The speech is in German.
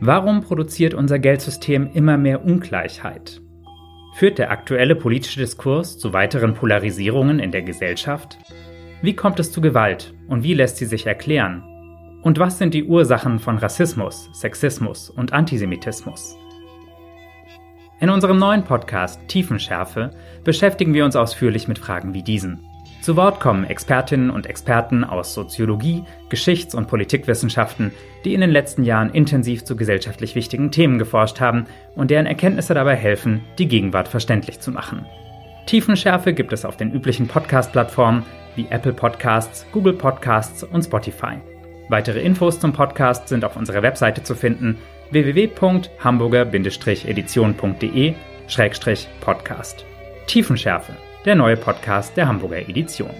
Warum produziert unser Geldsystem immer mehr Ungleichheit? Führt der aktuelle politische Diskurs zu weiteren Polarisierungen in der Gesellschaft? Wie kommt es zu Gewalt und wie lässt sie sich erklären? Und was sind die Ursachen von Rassismus, Sexismus und Antisemitismus? In unserem neuen Podcast Tiefenschärfe beschäftigen wir uns ausführlich mit Fragen wie diesen. Zu Wort kommen Expertinnen und Experten aus Soziologie, Geschichts- und Politikwissenschaften, die in den letzten Jahren intensiv zu gesellschaftlich wichtigen Themen geforscht haben und deren Erkenntnisse dabei helfen, die Gegenwart verständlich zu machen. Tiefenschärfe gibt es auf den üblichen Podcast-Plattformen wie Apple Podcasts, Google Podcasts und Spotify. Weitere Infos zum Podcast sind auf unserer Webseite zu finden www.hamburger-edition.de-podcast. Tiefenschärfe der neue Podcast der Hamburger Edition.